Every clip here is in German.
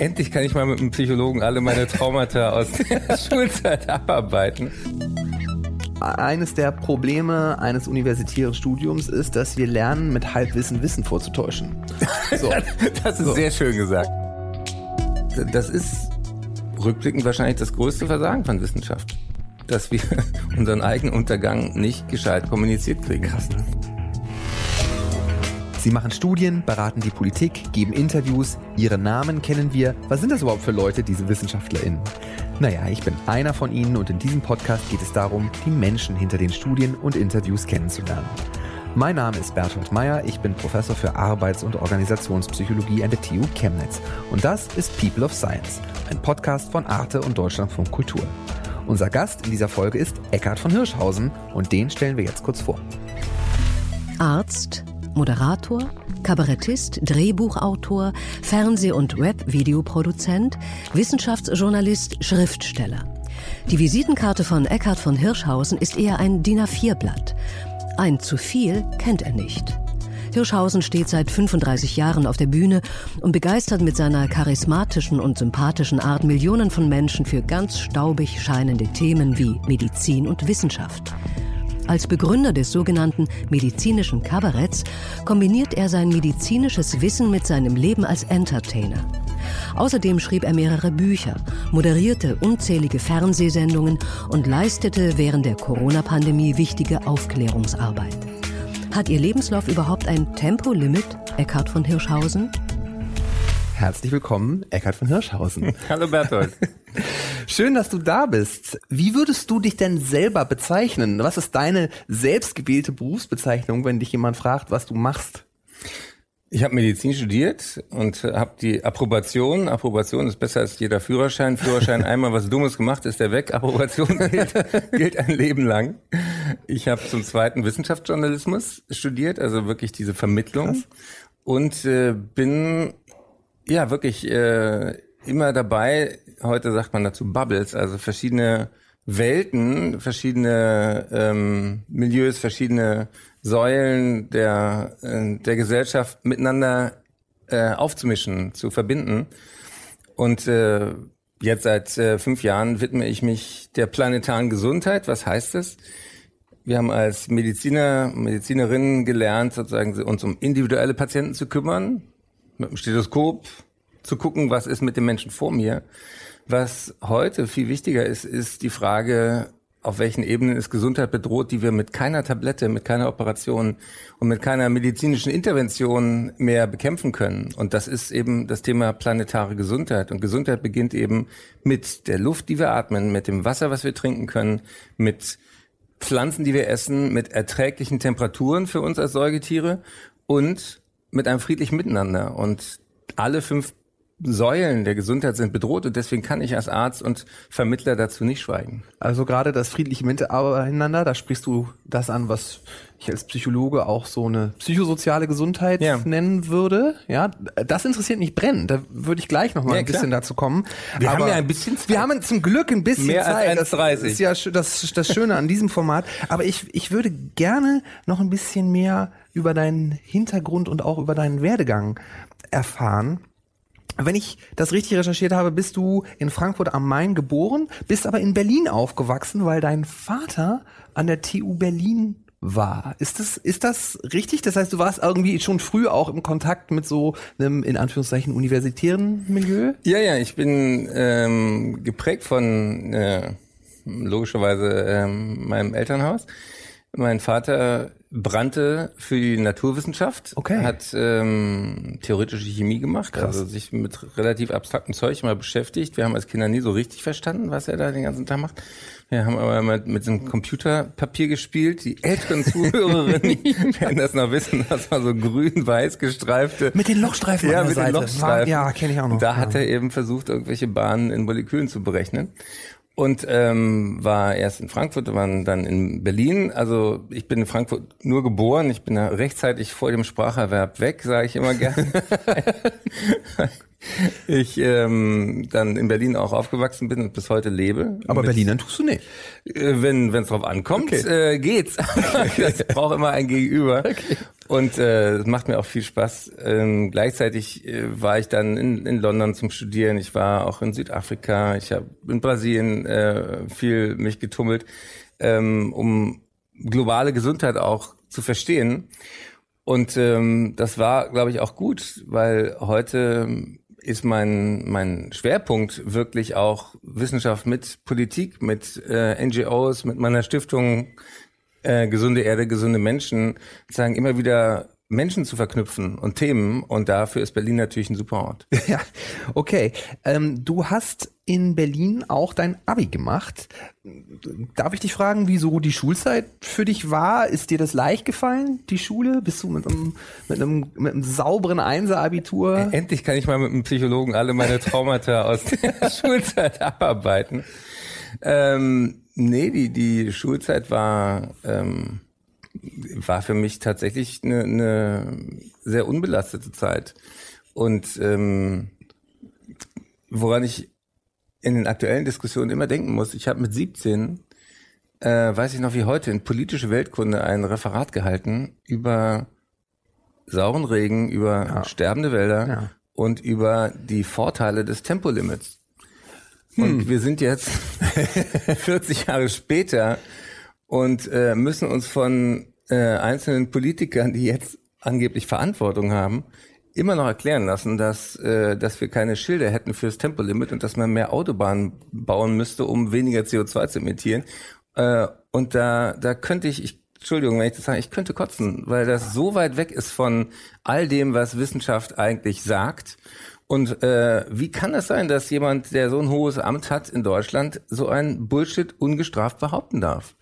Endlich kann ich mal mit einem Psychologen alle meine Traumata aus der Schulzeit abarbeiten. Eines der Probleme eines universitären Studiums ist, dass wir lernen, mit Halbwissen Wissen vorzutäuschen. So. das ist so. sehr schön gesagt. Das ist rückblickend wahrscheinlich das größte Versagen von Wissenschaft. Dass wir unseren eigenen Untergang nicht gescheit kommuniziert kriegen. Krass, ne? Sie machen Studien, beraten die Politik, geben Interviews. Ihre Namen kennen wir. Was sind das überhaupt für Leute, diese WissenschaftlerInnen? Naja, ich bin einer von ihnen und in diesem Podcast geht es darum, die Menschen hinter den Studien und Interviews kennenzulernen. Mein Name ist Bertolt Meyer, ich bin Professor für Arbeits- und Organisationspsychologie an der TU Chemnitz. Und das ist People of Science, ein Podcast von Arte und Deutschlandfunk Kultur. Unser Gast in dieser Folge ist Eckhard von Hirschhausen und den stellen wir jetzt kurz vor. Arzt, Moderator, Kabarettist, Drehbuchautor, Fernseh- und Web-Videoproduzent, Wissenschaftsjournalist, Schriftsteller. Die Visitenkarte von Eckhard von Hirschhausen ist eher ein DIN A4-Blatt. Ein zu viel kennt er nicht. Hirschhausen steht seit 35 Jahren auf der Bühne und begeistert mit seiner charismatischen und sympathischen Art Millionen von Menschen für ganz staubig scheinende Themen wie Medizin und Wissenschaft. Als Begründer des sogenannten medizinischen Kabaretts kombiniert er sein medizinisches Wissen mit seinem Leben als Entertainer. Außerdem schrieb er mehrere Bücher, moderierte unzählige Fernsehsendungen und leistete während der Corona-Pandemie wichtige Aufklärungsarbeit. Hat Ihr Lebenslauf überhaupt ein Tempolimit, Eckhard von Hirschhausen? Herzlich willkommen, Eckhard von Hirschhausen. Hallo Bertolt. Schön, dass du da bist. Wie würdest du dich denn selber bezeichnen? Was ist deine selbstgewählte Berufsbezeichnung, wenn dich jemand fragt, was du machst? Ich habe Medizin studiert und habe die Approbation. Approbation ist besser als jeder Führerschein. Führerschein einmal was Dummes gemacht, ist der weg. Approbation gilt, gilt ein Leben lang. Ich habe zum zweiten Wissenschaftsjournalismus studiert, also wirklich diese Vermittlung. Krass. Und äh, bin ja wirklich äh, immer dabei, heute sagt man dazu Bubbles, also verschiedene Welten, verschiedene ähm, Milieus, verschiedene Säulen der, äh, der Gesellschaft miteinander äh, aufzumischen, zu verbinden. Und äh, jetzt seit äh, fünf Jahren widme ich mich der planetaren Gesundheit. Was heißt das? Wir haben als Mediziner, Medizinerinnen gelernt, sozusagen uns um individuelle Patienten zu kümmern, mit dem Stethoskop zu gucken, was ist mit dem Menschen vor mir. Was heute viel wichtiger ist, ist die Frage, auf welchen Ebenen ist Gesundheit bedroht, die wir mit keiner Tablette, mit keiner Operation und mit keiner medizinischen Intervention mehr bekämpfen können. Und das ist eben das Thema planetare Gesundheit. Und Gesundheit beginnt eben mit der Luft, die wir atmen, mit dem Wasser, was wir trinken können, mit Pflanzen, die wir essen, mit erträglichen Temperaturen für uns als Säugetiere und mit einem friedlichen Miteinander. Und alle fünf Säulen der Gesundheit sind bedroht und deswegen kann ich als Arzt und Vermittler dazu nicht schweigen. Also gerade das friedliche Miteinander, da sprichst du das an, was ich als Psychologe auch so eine psychosoziale Gesundheit ja. nennen würde. Ja, das interessiert mich brennend. Da würde ich gleich noch mal ja, ein bisschen dazu kommen. Wir Aber haben ja ein bisschen Zeit. Wir haben zum Glück ein bisschen Mehr Zeit. Als 1, das ist ja das, das Schöne an diesem Format. Aber ich, ich würde gerne noch ein bisschen mehr über deinen Hintergrund und auch über deinen Werdegang erfahren. Wenn ich das richtig recherchiert habe, bist du in Frankfurt am Main geboren, bist aber in Berlin aufgewachsen, weil dein Vater an der TU Berlin war. Ist das, ist das richtig? Das heißt, du warst irgendwie schon früh auch im Kontakt mit so einem, in Anführungszeichen, universitären Milieu? Ja, ja, ich bin ähm, geprägt von äh, logischerweise ähm, meinem Elternhaus. Mein Vater brannte für die Naturwissenschaft, okay. hat ähm, theoretische Chemie gemacht, Krass. also sich mit relativ abstraktem Zeug mal beschäftigt. Wir haben als Kinder nie so richtig verstanden, was er da den ganzen Tag macht. Wir haben aber mal mit so einem Computerpapier gespielt. Die älteren Zuhörerinnen werden das noch wissen. Das war so grün-weiß gestreifte. Mit den Lochstreifen Ja, mit Seite. den Lochstreifen. Ja, kenne ich auch noch. Da ja. hat er eben versucht, irgendwelche Bahnen in Molekülen zu berechnen und ähm, war erst in Frankfurt, waren dann in Berlin. Also ich bin in Frankfurt nur geboren. Ich bin da rechtzeitig vor dem Spracherwerb weg, sage ich immer gerne. ich ähm, dann in Berlin auch aufgewachsen bin und bis heute lebe. Aber Berlinern tust du nicht. Äh, wenn es drauf ankommt, okay. äh, geht's. das braucht immer ein Gegenüber. Okay. Und äh, es macht mir auch viel Spaß. Ähm, gleichzeitig äh, war ich dann in, in London zum Studieren. Ich war auch in Südafrika. Ich habe in Brasilien äh, viel mich getummelt, ähm, um globale Gesundheit auch zu verstehen. Und ähm, das war, glaube ich, auch gut, weil heute ist mein, mein Schwerpunkt wirklich auch Wissenschaft mit Politik, mit äh, NGOs, mit meiner Stiftung äh, Gesunde Erde, gesunde Menschen, sagen immer wieder Menschen zu verknüpfen und Themen. Und dafür ist Berlin natürlich ein super Ort. Ja, okay. Ähm, du hast in Berlin auch dein Abi gemacht. Darf ich dich fragen, wieso die Schulzeit für dich war? Ist dir das leicht gefallen, die Schule? Bist du mit einem, mit einem, mit einem sauberen Einser-Abitur? Endlich kann ich mal mit einem Psychologen alle meine Traumata aus der Schulzeit abarbeiten. Ähm, nee, die, die Schulzeit war, ähm, war für mich tatsächlich eine, eine sehr unbelastete Zeit. Und ähm, woran ich in den aktuellen Diskussionen immer denken muss. Ich habe mit 17, äh, weiß ich noch wie heute, in politische Weltkunde ein Referat gehalten über sauren Regen, über ja. sterbende Wälder ja. und über die Vorteile des Tempolimits. Hm. Und wir sind jetzt 40 Jahre später und äh, müssen uns von äh, einzelnen Politikern, die jetzt angeblich Verantwortung haben, immer noch erklären lassen, dass, äh, dass wir keine Schilder hätten fürs Tempolimit und dass man mehr Autobahnen bauen müsste, um weniger CO2 zu emittieren. Äh, und da, da könnte ich, ich Entschuldigung, wenn ich das sage, ich könnte kotzen, weil das so weit weg ist von all dem, was Wissenschaft eigentlich sagt. Und äh, wie kann es sein, dass jemand, der so ein hohes Amt hat in Deutschland, so ein Bullshit ungestraft behaupten darf?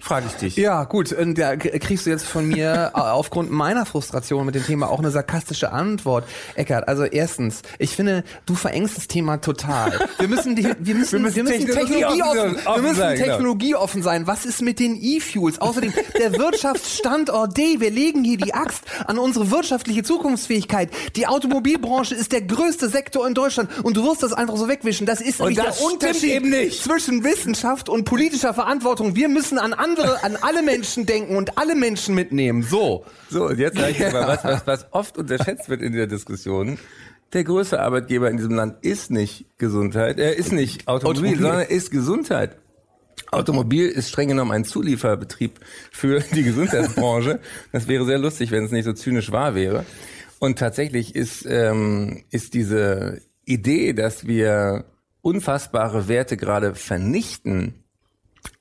Frage ich dich. Ja, gut. Und da kriegst du jetzt von mir aufgrund meiner Frustration mit dem Thema auch eine sarkastische Antwort. Eckart, also erstens, ich finde, du verengst das Thema total. Wir müssen, die, wir müssen, wir müssen, wir müssen technologieoffen, Technologie wir müssen sein, genau. technologieoffen sein. Was ist mit den E-Fuels? Außerdem, der Wirtschaftsstandort D, wir legen hier die Axt an unsere wirtschaftliche Zukunftsfähigkeit. Die Automobilbranche ist der größte Sektor in Deutschland und du wirst das einfach so wegwischen. Das ist nämlich der Unterschied zwischen Wissenschaft und politischer Verantwortung. Wir müssen an andere, an alle Menschen denken und alle Menschen mitnehmen. So. So, und jetzt sage ich ja. mal, was, was, was oft unterschätzt wird in der Diskussion. Der größte Arbeitgeber in diesem Land ist nicht Gesundheit, er ist nicht Automobil, Automobil. sondern ist Gesundheit. Automobil ist streng genommen ein Zulieferbetrieb für die Gesundheitsbranche. Das wäre sehr lustig, wenn es nicht so zynisch wahr wäre. Und tatsächlich ist, ähm, ist diese Idee, dass wir unfassbare Werte gerade vernichten,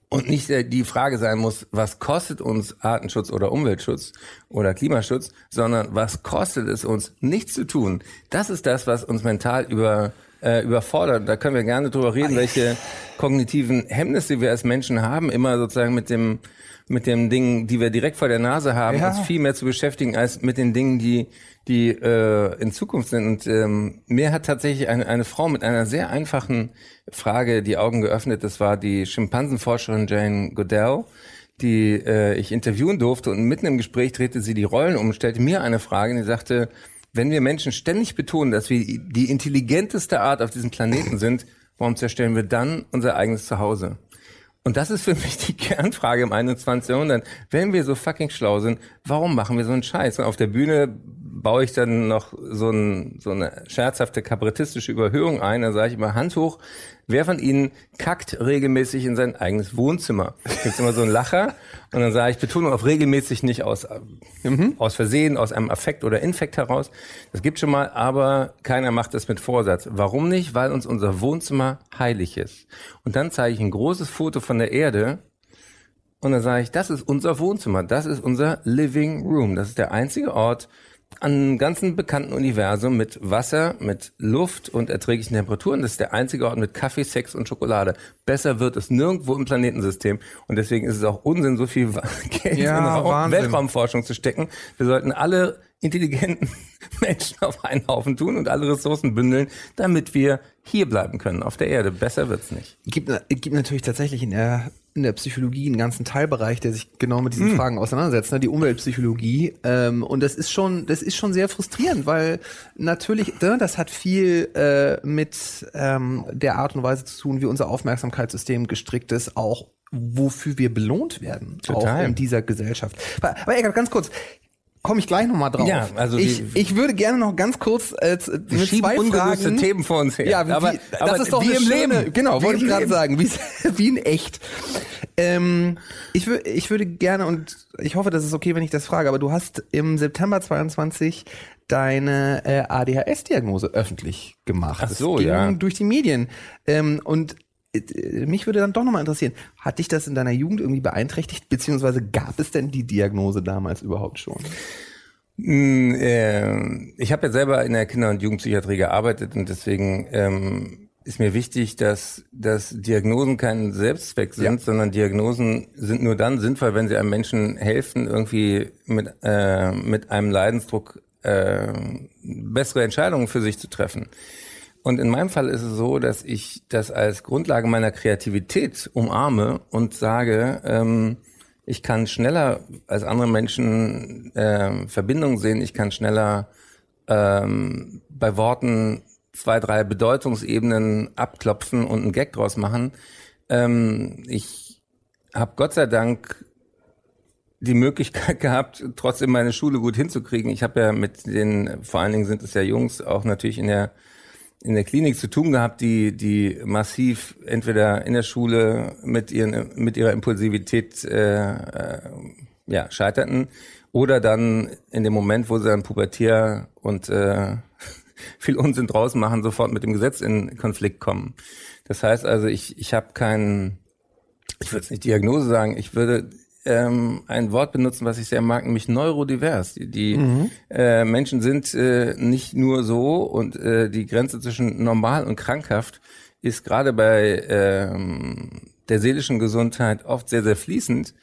und nicht die Frage sein muss, was kostet uns Artenschutz oder Umweltschutz oder Klimaschutz, sondern was kostet es uns, nichts zu tun. Das ist das, was uns mental über, äh, überfordert. Da können wir gerne drüber reden, welche kognitiven Hemmnisse wir als Menschen haben, immer sozusagen mit dem mit den Dingen, die wir direkt vor der Nase haben, ja. uns viel mehr zu beschäftigen als mit den Dingen, die die äh, in Zukunft sind. Und ähm, mir hat tatsächlich eine, eine Frau mit einer sehr einfachen Frage die Augen geöffnet. Das war die Schimpansenforscherin Jane Goodell, die äh, ich interviewen durfte. Und mitten im Gespräch drehte sie die Rollen um und stellte mir eine Frage. Und die sagte, wenn wir Menschen ständig betonen, dass wir die intelligenteste Art auf diesem Planeten sind, warum zerstören wir dann unser eigenes Zuhause? Und das ist für mich die Kernfrage im 21. Jahrhundert. Wenn wir so fucking schlau sind, warum machen wir so einen Scheiß? Und auf der Bühne baue ich dann noch so, ein, so eine scherzhafte kabarettistische Überhöhung ein. Da sage ich immer Hand hoch. Wer von Ihnen kackt regelmäßig in sein eigenes Wohnzimmer? Gibt immer so einen Lacher und dann sage ich Betonung auf regelmäßig nicht aus mhm. aus Versehen, aus einem Affekt oder Infekt heraus. Das gibt schon mal, aber keiner macht das mit Vorsatz. Warum nicht? Weil uns unser Wohnzimmer heilig ist. Und dann zeige ich ein großes Foto von der Erde und dann sage ich, das ist unser Wohnzimmer, das ist unser Living Room. Das ist der einzige Ort, an ganzen bekannten Universum mit Wasser, mit Luft und erträglichen Temperaturen. Das ist der einzige Ort mit Kaffee, Sex und Schokolade. Besser wird es nirgendwo im Planetensystem. Und deswegen ist es auch Unsinn, so viel Geld ja, in Raum, Weltraumforschung zu stecken. Wir sollten alle intelligenten Menschen auf einen Haufen tun und alle Ressourcen bündeln, damit wir hier bleiben können auf der Erde. Besser wird's nicht. Gibt, gibt natürlich tatsächlich in der in der Psychologie einen ganzen Teilbereich, der sich genau mit diesen Hm. Fragen auseinandersetzt, ne? die Umweltpsychologie. Ähm, und das ist schon, das ist schon sehr frustrierend, weil natürlich, ne, das hat viel äh, mit ähm, der Art und Weise zu tun, wie unser Aufmerksamkeitssystem gestrickt ist, auch wofür wir belohnt werden, Total. auch in dieser Gesellschaft. Aber, aber ganz kurz. Komme ich gleich nochmal drauf. Ja, also ich, die- ich würde gerne noch ganz kurz äh, mit zwei Fragen. Themen vor uns her. Ja, wie, aber, das aber ist doch wie im schöne, Leben. Genau, Wie wollte ich gerade sagen, wie, wie in echt. Ähm, ich, wür, ich würde gerne, und ich hoffe, das ist okay, wenn ich das frage, aber du hast im September 22 deine äh, ADHS-Diagnose öffentlich gemacht. Ach so, das ging ja. durch die Medien. Ähm, und mich würde dann doch nochmal interessieren, hat dich das in deiner Jugend irgendwie beeinträchtigt, beziehungsweise gab es denn die Diagnose damals überhaupt schon? Mm, äh, Ich habe ja selber in der Kinder- und Jugendpsychiatrie gearbeitet und deswegen ähm, ist mir wichtig, dass, dass Diagnosen kein Selbstzweck sind, Ja. sondern Diagnosen sind nur dann sinnvoll, wenn sie einem Menschen helfen, irgendwie mit, äh, mit einem Leidensdruck äh, bessere Entscheidungen für sich zu treffen. Und in meinem Fall ist es so, dass ich das als Grundlage meiner Kreativität umarme und sage, ähm, ich kann schneller als andere Menschen ähm, Verbindungen sehen, ich kann schneller ähm, bei Worten zwei, drei Bedeutungsebenen abklopfen und einen Gag draus machen. Ähm, ich habe Gott sei Dank die Möglichkeit gehabt, trotzdem meine Schule gut hinzukriegen. Ich habe ja mit den, vor allen Dingen sind es ja Jungs, auch natürlich in der in der Klinik zu tun gehabt, die die massiv entweder in der Schule mit ihren mit ihrer Impulsivität äh, äh, ja scheiterten oder dann in dem Moment, wo sie dann pubertier und äh, viel Unsinn draus machen, sofort mit dem Gesetz in Konflikt kommen. Das heißt also, ich ich habe keinen ich würde es nicht Diagnose sagen, ich würde ähm, ein Wort benutzen, was ich sehr mag, nämlich neurodivers. Die, die äh, Menschen sind äh, nicht nur so und äh, die Grenze zwischen normal und krankhaft ist gerade bei ähm, der seelischen Gesundheit oft sehr, sehr fließend.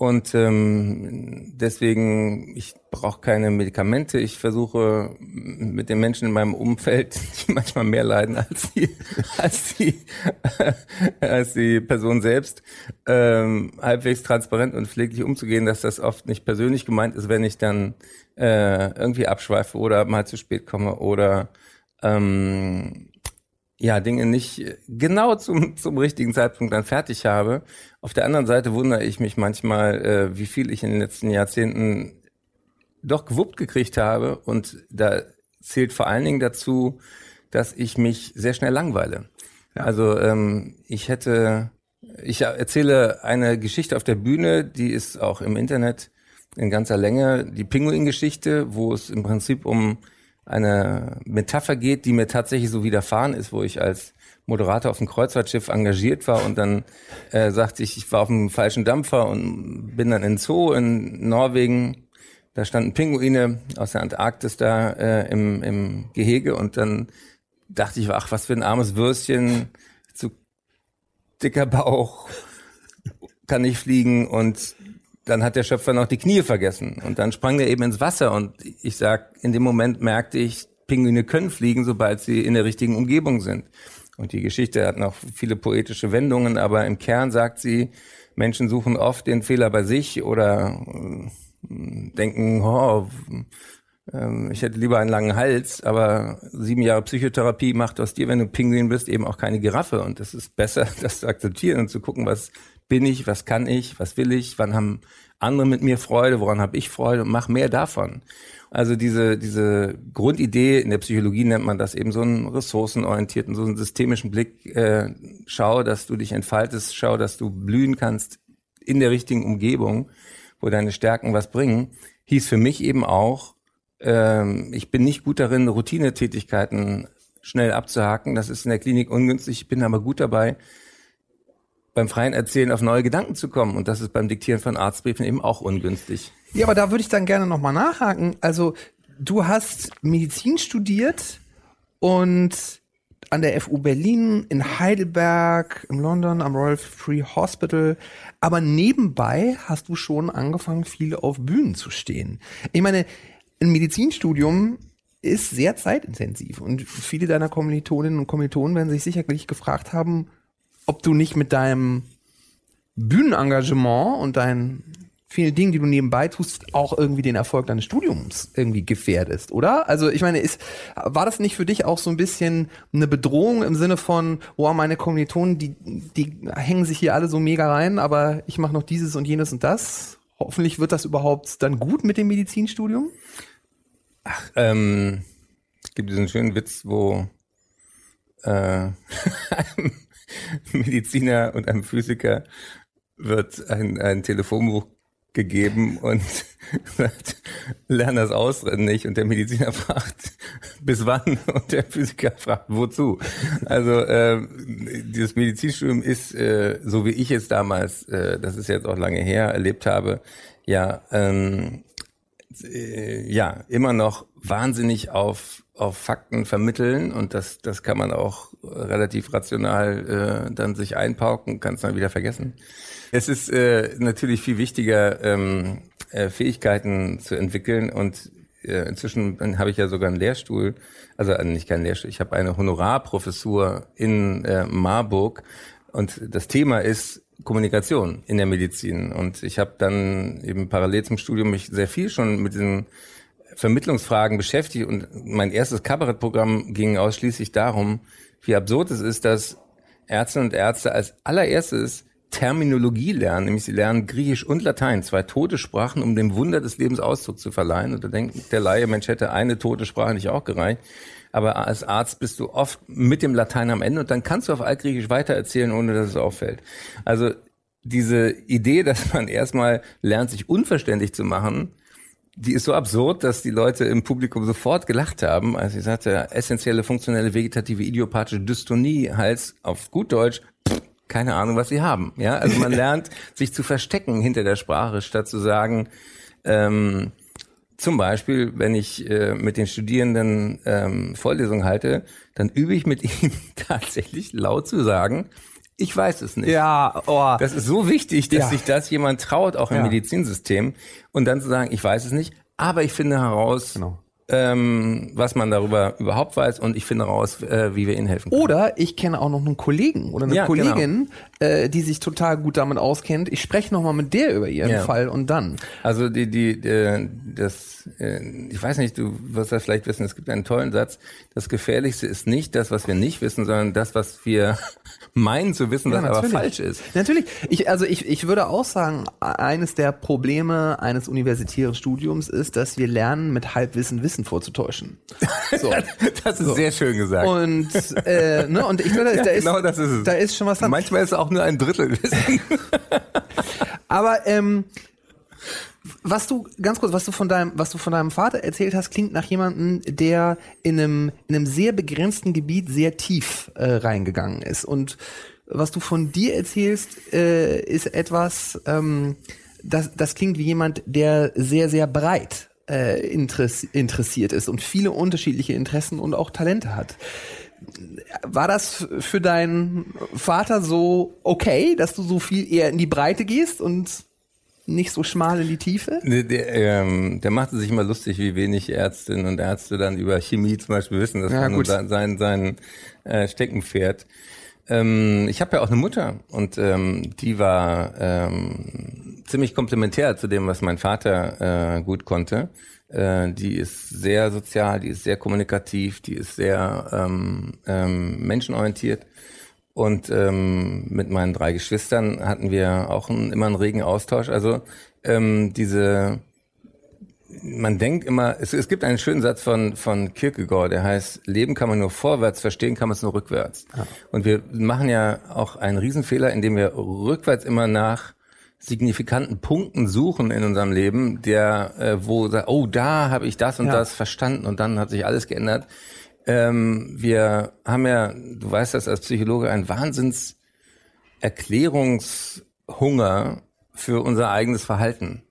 Und ähm, deswegen, ich brauche keine Medikamente. Ich versuche mit den Menschen in meinem Umfeld, die manchmal mehr leiden als die, als die, als die Person selbst, ähm, halbwegs transparent und pfleglich umzugehen, dass das oft nicht persönlich gemeint ist, wenn ich dann äh, irgendwie abschweife oder mal zu spät komme oder ähm, ja, Dinge nicht genau zum, zum richtigen Zeitpunkt dann fertig habe. Auf der anderen Seite wundere ich mich manchmal, äh, wie viel ich in den letzten Jahrzehnten doch gewuppt gekriegt habe. Und da zählt vor allen Dingen dazu, dass ich mich sehr schnell langweile. Also ähm, ich hätte, ich erzähle eine Geschichte auf der Bühne, die ist auch im Internet in ganzer Länge, die Pinguin-Geschichte, wo es im Prinzip um eine Metapher geht, die mir tatsächlich so widerfahren ist, wo ich als Moderator auf dem Kreuzfahrtschiff engagiert war und dann äh, sagte ich, ich war auf dem falschen Dampfer und bin dann in Zoo in Norwegen. Da standen Pinguine aus der Antarktis da äh, im, im Gehege und dann dachte ich, ach, was für ein armes Würstchen, zu dicker Bauch, kann nicht fliegen und dann hat der Schöpfer noch die Knie vergessen und dann sprang der eben ins Wasser und ich sag, in dem Moment merkte ich, Pinguine können fliegen, sobald sie in der richtigen Umgebung sind. Und die Geschichte hat noch viele poetische Wendungen, aber im Kern sagt sie, Menschen suchen oft den Fehler bei sich oder äh, denken, oh, ähm, ich hätte lieber einen langen Hals, aber sieben Jahre Psychotherapie macht aus dir, wenn du Pinguin bist, eben auch keine Giraffe. Und es ist besser, das zu akzeptieren und zu gucken, was bin ich, was kann ich, was will ich, wann haben andere mit mir Freude, woran habe ich Freude und mach mehr davon. Also diese, diese Grundidee, in der Psychologie nennt man das eben so einen ressourcenorientierten, so einen systemischen Blick. Äh, schau, dass du dich entfaltest, schau, dass du blühen kannst in der richtigen Umgebung, wo deine Stärken was bringen, hieß für mich eben auch, ähm, ich bin nicht gut darin, Routinetätigkeiten schnell abzuhaken. Das ist in der Klinik ungünstig. Ich bin aber gut dabei, beim freien Erzählen auf neue Gedanken zu kommen. Und das ist beim Diktieren von Arztbriefen eben auch ungünstig. Ja, aber da würde ich dann gerne nochmal nachhaken. Also, du hast Medizin studiert und an der FU Berlin, in Heidelberg, in London, am Royal Free Hospital. Aber nebenbei hast du schon angefangen, viel auf Bühnen zu stehen. Ich meine, ein Medizinstudium ist sehr zeitintensiv und viele deiner Kommilitoninnen und Kommilitonen werden sich sicherlich gefragt haben, ob du nicht mit deinem Bühnenengagement und deinen vielen Dingen, die du nebenbei tust, auch irgendwie den Erfolg deines Studiums irgendwie gefährdest, oder? Also ich meine, ist, war das nicht für dich auch so ein bisschen eine Bedrohung im Sinne von, oh, meine Kommilitonen, die, die hängen sich hier alle so mega rein, aber ich mache noch dieses und jenes und das? Hoffentlich wird das überhaupt dann gut mit dem Medizinstudium? Ach, ähm, es gibt diesen schönen Witz, wo äh, Mediziner und einem Physiker wird ein, ein Telefonbuch gegeben und sagt, lern das auswendig und der Mediziner fragt, bis wann und der Physiker fragt, wozu. Also äh, dieses Medizinstudium ist, äh, so wie ich es damals, äh, das ist jetzt auch lange her, erlebt habe, ja, ähm, äh, ja, immer noch wahnsinnig auf auf Fakten vermitteln und das das kann man auch relativ rational äh, dann sich einpauken, kann es dann wieder vergessen. Es ist äh, natürlich viel wichtiger, ähm, äh, Fähigkeiten zu entwickeln und äh, inzwischen habe ich ja sogar einen Lehrstuhl, also äh, nicht keinen Lehrstuhl, ich habe eine Honorarprofessur in äh, Marburg und das Thema ist Kommunikation in der Medizin und ich habe dann eben parallel zum Studium mich sehr viel schon mit diesen Vermittlungsfragen beschäftigt und mein erstes Kabarettprogramm ging ausschließlich darum, wie absurd es ist, dass Ärzte und Ärzte als allererstes Terminologie lernen, nämlich sie lernen Griechisch und Latein, zwei tote Sprachen, um dem Wunder des Lebens Ausdruck zu verleihen. Und da denkt der Laie, Mensch, hätte eine tote Sprache nicht auch gereicht. Aber als Arzt bist du oft mit dem Latein am Ende und dann kannst du auf Altgriechisch weitererzählen, ohne dass es auffällt. Also diese Idee, dass man erstmal lernt, sich unverständlich zu machen, die ist so absurd, dass die Leute im Publikum sofort gelacht haben, als ich sagte, essentielle funktionelle vegetative idiopathische Dystonie heißt auf gut Deutsch, keine Ahnung, was sie haben. Ja, also man lernt, sich zu verstecken hinter der Sprache, statt zu sagen, ähm, zum Beispiel, wenn ich äh, mit den Studierenden ähm, Vorlesungen halte, dann übe ich mit ihnen tatsächlich laut zu sagen, ich weiß es nicht. Ja, oh. Das ist so wichtig, dass Ja. sich das jemand traut, auch im Ja. Medizinsystem, und dann zu sagen, ich weiß es nicht, aber ich finde heraus, Genau. Ähm, was man darüber überhaupt weiß, und ich finde heraus, äh, wie wir ihnen helfen können. Oder ich kenne auch noch einen Kollegen oder eine Ja, genau. Kollegin, äh, die sich total gut damit auskennt. Ich spreche noch mal mit der über ihren Ja. Fall und dann. Also die, die, äh, das, äh, ich weiß nicht, du wirst das vielleicht wissen, es gibt einen tollen Satz, das Gefährlichste ist nicht das, was wir nicht wissen, sondern das, was wir meinen zu wissen, was aber natürlich. falsch ist. Natürlich. Ich, also ich, ich würde auch sagen, eines der Probleme eines universitären Studiums ist, dass wir lernen, mit Halbwissen Wissen vorzutäuschen. So. Das ist sehr schön gesagt. Und, äh, ne, und ich glaube, da, Ja, da, ist, genau das ist es. da ist schon was dran. Manchmal ist es auch nur ein Drittel Wissen. Aber ähm, was du ganz kurz, was du von deinem, was du von deinem Vater erzählt hast, klingt nach jemandem, der in einem in einem sehr begrenzten Gebiet sehr tief äh, reingegangen ist. Und was du von dir erzählst, äh, ist etwas, ähm, das das klingt wie jemand, der sehr sehr breit äh, interess interessiert ist und viele unterschiedliche Interessen und auch Talente hat. War das für deinen Vater so okay, dass du so viel eher in die Breite gehst und nicht so schmal in die Tiefe? Der, der, ähm, der machte sich immer lustig, wie wenig Ärztinnen und Ärzte dann über Chemie zum Beispiel wissen. Das Ja, war sein, sein, sein äh, Steckenpferd. Ähm, ich habe ja auch eine Mutter und ähm, die war ähm, ziemlich komplementär zu dem, was mein Vater äh, gut konnte. Äh, die ist sehr sozial, die ist sehr kommunikativ, die ist sehr ähm, ähm, menschenorientiert. Und ähm, mit meinen drei Geschwistern hatten wir auch einen, immer einen regen Austausch. Also ähm, diese, man denkt immer, es, es gibt einen schönen Satz von, von Kierkegaard, der heißt, Leben kann man nur vorwärts, verstehen kann man es nur rückwärts. Und wir machen ja auch einen Riesenfehler, indem wir rückwärts immer nach signifikanten Punkten suchen in unserem Leben, der, äh, wo, oh, da habe ich das und Ja. das verstanden und dann hat sich alles geändert. Ähm, wir haben ja, du weißt das als Psychologe, ein Wahnsinns Erklärungshunger für unser eigenes Verhalten.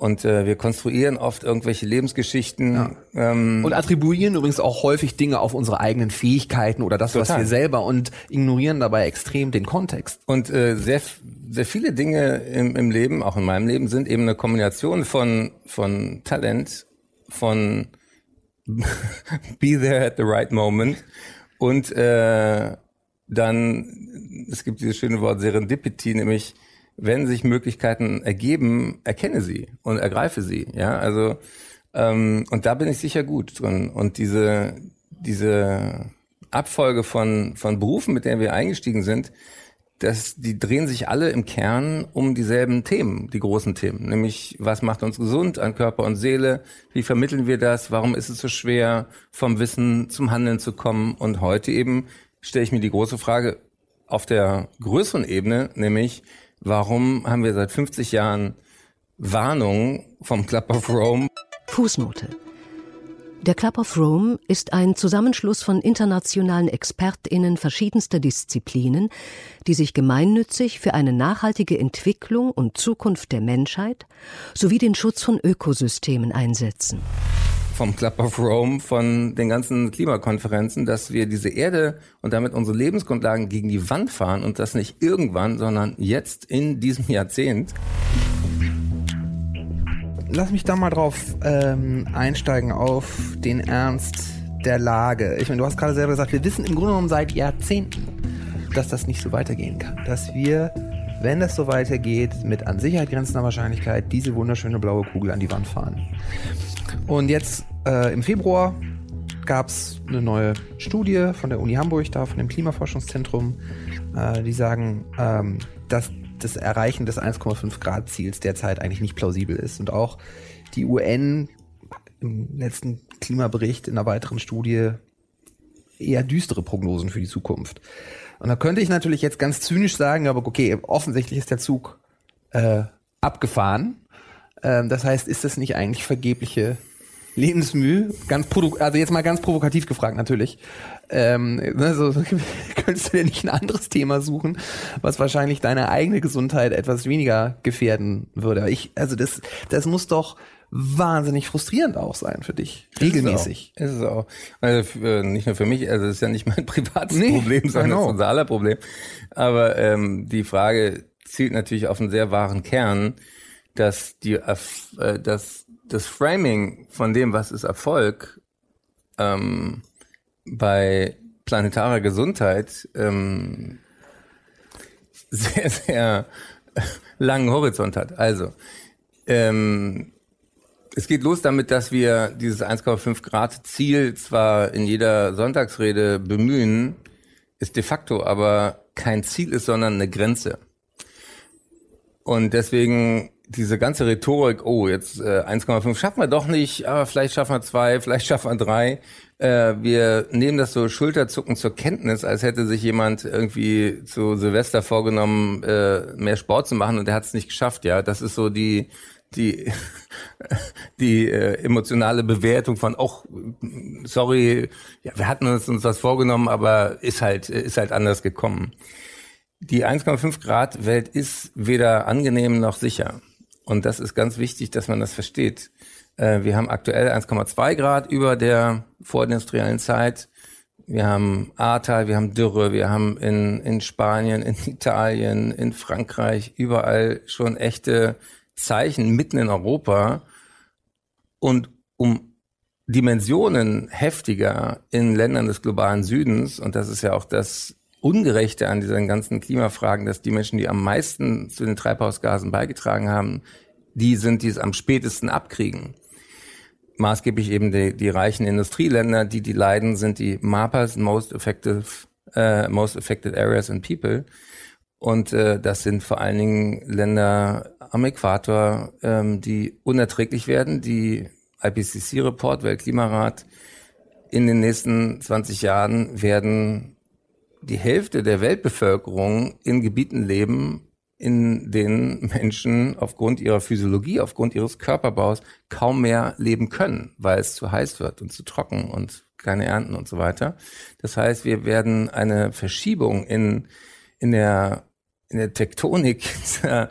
Und äh, wir konstruieren oft irgendwelche Lebensgeschichten. Ähm, Und attribuieren übrigens auch häufig Dinge auf unsere eigenen Fähigkeiten oder das, was Total. wir selber und ignorieren dabei extrem den Kontext. Und äh, sehr, sehr viele Dinge im, im Leben, auch in meinem Leben, sind eben eine Kombination von, von Talent von be there at the right moment und äh, dann, es gibt dieses schöne Wort Serendipity, nämlich wenn sich Möglichkeiten ergeben, erkenne sie und ergreife sie. Ja, also ähm, und da bin ich sicher gut drin. Und diese diese Abfolge von von Berufen, mit denen wir eingestiegen sind, das, die drehen sich alle im Kern um dieselben Themen, die großen Themen, nämlich was macht uns gesund an Körper und Seele, wie vermitteln wir das, warum ist es so schwer, vom Wissen zum Handeln zu kommen und heute eben stelle ich mir die große Frage auf der größeren Ebene, nämlich warum haben wir seit 50 Jahren Warnungen vom Club of Rome? Fußnote. Der Club of Rome ist ein Zusammenschluss von internationalen ExpertInnen verschiedenster Disziplinen, die sich gemeinnützig für eine nachhaltige Entwicklung und Zukunft der Menschheit sowie den Schutz von Ökosystemen einsetzen. Vom Club of Rome, von den ganzen Klimakonferenzen, dass wir diese Erde und damit unsere Lebensgrundlagen gegen die Wand fahren und das nicht irgendwann, sondern jetzt in diesem Jahrzehnt lass mich da mal drauf ähm, einsteigen auf den Ernst der Lage. Ich meine, du hast gerade selber gesagt, wir wissen im Grunde genommen seit Jahrzehnten, dass das nicht so weitergehen kann. Dass wir, wenn das so weitergeht, mit an Sicherheit grenzender Wahrscheinlichkeit diese wunderschöne blaue Kugel an die Wand fahren. Und jetzt äh, im Februar gab es eine neue Studie von der Uni Hamburg, da von dem Klimaforschungszentrum, äh, die sagen, ähm, dass das Erreichen des 1,5 Grad Ziels derzeit eigentlich nicht plausibel ist. Und auch die UN im letzten Klimabericht in einer weiteren Studie eher düstere Prognosen für die Zukunft. Und da könnte ich natürlich jetzt ganz zynisch sagen, aber okay, offensichtlich ist der Zug äh, abgefahren. Ähm, das heißt, ist das nicht eigentlich vergebliche Lebensmühe? Ganz also jetzt mal ganz provokativ gefragt natürlich. Ähm, ne, so, könntest du dir nicht ein anderes Thema suchen, was wahrscheinlich deine eigene Gesundheit etwas weniger gefährden würde. Ich, also das, das muss doch wahnsinnig frustrierend auch sein für dich. Regelmäßig. Ist es auch. Also für, nicht nur für mich, also es ist ja nicht mein privates nee, Problem, sondern ist unser aller Problem. Aber ähm, die Frage zielt natürlich auf einen sehr wahren Kern, dass die, äh, dass das Framing von dem, was ist Erfolg, ähm, bei planetarer Gesundheit ähm, sehr, sehr langen Horizont hat. Also, ähm, es geht los damit, dass wir dieses 1,5 Grad Ziel zwar in jeder Sonntagsrede bemühen, ist de facto aber kein Ziel ist, sondern eine Grenze. Und deswegen diese ganze Rhetorik, oh, jetzt äh, 1,5 schaffen wir doch nicht, aber vielleicht schaffen wir zwei, vielleicht schaffen wir drei. Äh, wir nehmen das so Schulterzucken zur Kenntnis, als hätte sich jemand irgendwie zu Silvester vorgenommen, äh, mehr Sport zu machen und der hat es nicht geschafft. Ja, das ist so die die die äh, emotionale Bewertung von, auch sorry, ja, wir hatten uns uns was vorgenommen, aber ist halt ist halt anders gekommen. Die 1,5 Grad Welt ist weder angenehm noch sicher. Und das ist ganz wichtig, dass man das versteht. Äh, wir haben aktuell 1,2 Grad über der vorindustriellen Zeit. Wir haben Ahrtal, wir haben Dürre, wir haben in, in Spanien, in Italien, in Frankreich überall schon echte Zeichen mitten in Europa. Und um Dimensionen heftiger in Ländern des globalen Südens, und das ist ja auch das Ungerechte an diesen ganzen Klimafragen, dass die Menschen, die am meisten zu den Treibhausgasen beigetragen haben, die sind, die es am spätesten abkriegen. Maßgeblich eben die, die reichen Industrieländer, die die leiden, sind die MAPAs, Most Effective, äh, Most Affected Areas and People. Und äh, das sind vor allen Dingen Länder am Äquator, ähm, die unerträglich werden. Die IPCC-Report, Weltklimarat, in den nächsten 20 Jahren werden die Hälfte der Weltbevölkerung in Gebieten leben, in denen Menschen aufgrund ihrer Physiologie, aufgrund ihres Körperbaus kaum mehr leben können, weil es zu heiß wird und zu trocken und keine Ernten und so weiter. Das heißt, wir werden eine Verschiebung in, in der, in der Tektonik dieser,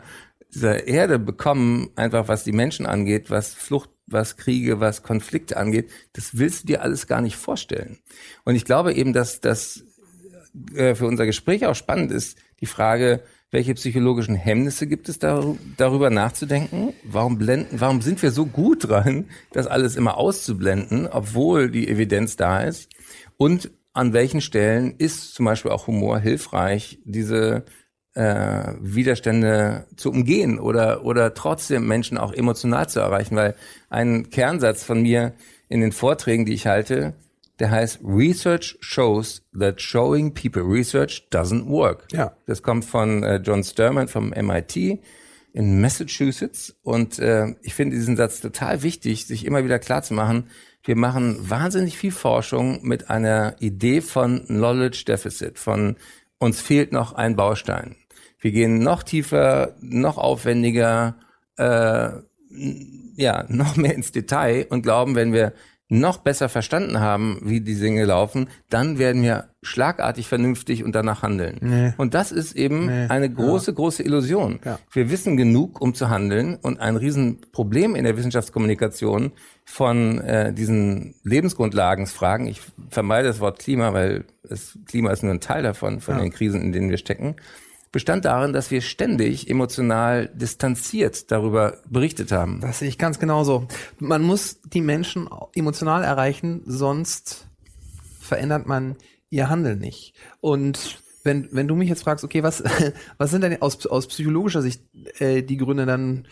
dieser Erde bekommen, einfach was die Menschen angeht, was Flucht, was Kriege, was Konflikte angeht. Das willst du dir alles gar nicht vorstellen. Und ich glaube eben, dass, dass äh, für unser Gespräch auch spannend ist, die Frage, Welche psychologischen Hemmnisse gibt es darüber nachzudenken? Warum blenden, warum sind wir so gut dran, das alles immer auszublenden, obwohl die Evidenz da ist? Und an welchen Stellen ist zum Beispiel auch Humor hilfreich, diese äh, Widerstände zu umgehen oder, oder trotzdem Menschen auch emotional zu erreichen? Weil ein Kernsatz von mir in den Vorträgen, die ich halte, der heißt Research shows that showing people research doesn't work. Ja. Das kommt von äh, John Sturman vom MIT in Massachusetts und äh, ich finde diesen Satz total wichtig, sich immer wieder klar zu machen. Wir machen wahnsinnig viel Forschung mit einer Idee von Knowledge Deficit, von uns fehlt noch ein Baustein. Wir gehen noch tiefer, noch aufwendiger, äh, ja, noch mehr ins Detail und glauben, wenn wir noch besser verstanden haben, wie die Dinge laufen, dann werden wir schlagartig vernünftig und danach handeln. Nee. Und das ist eben nee. eine große, ja. große Illusion. Ja. Wir wissen genug, um zu handeln und ein Riesenproblem in der Wissenschaftskommunikation von äh, diesen Lebensgrundlagensfragen, ich vermeide das Wort Klima, weil das Klima ist nur ein Teil davon, von ja. den Krisen, in denen wir stecken, bestand darin, dass wir ständig emotional distanziert darüber berichtet haben. Das sehe ich ganz genauso. Man muss die Menschen emotional erreichen, sonst verändert man ihr Handeln nicht. Und wenn, wenn du mich jetzt fragst, okay, was, was sind denn aus, aus psychologischer Sicht äh, die Gründe, dann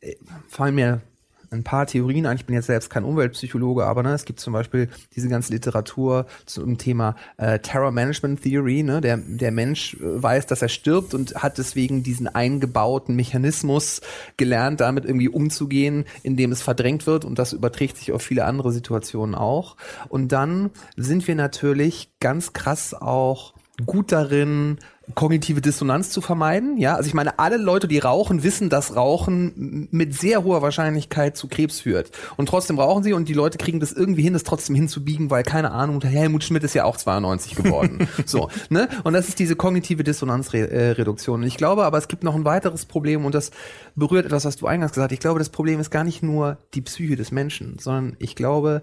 äh, fallen mir ein paar Theorien ein. Ich bin jetzt selbst kein Umweltpsychologe, aber ne, es gibt zum Beispiel diese ganze Literatur zum Thema äh, Terror Management Theory. Ne? Der, der Mensch äh, weiß, dass er stirbt und hat deswegen diesen eingebauten Mechanismus gelernt, damit irgendwie umzugehen, indem es verdrängt wird und das überträgt sich auf viele andere Situationen auch. Und dann sind wir natürlich ganz krass auch gut darin, kognitive Dissonanz zu vermeiden. Ja, also ich meine, alle Leute, die rauchen, wissen, dass Rauchen mit sehr hoher Wahrscheinlichkeit zu Krebs führt. Und trotzdem rauchen sie und die Leute kriegen das irgendwie hin, das trotzdem hinzubiegen, weil keine Ahnung, Helmut Schmidt ist ja auch 92 geworden. so, ne? Und das ist diese kognitive Dissonanzreduktion. Und ich glaube aber, es gibt noch ein weiteres Problem und das berührt etwas, was du eingangs gesagt hast. Ich glaube, das Problem ist gar nicht nur die Psyche des Menschen, sondern ich glaube,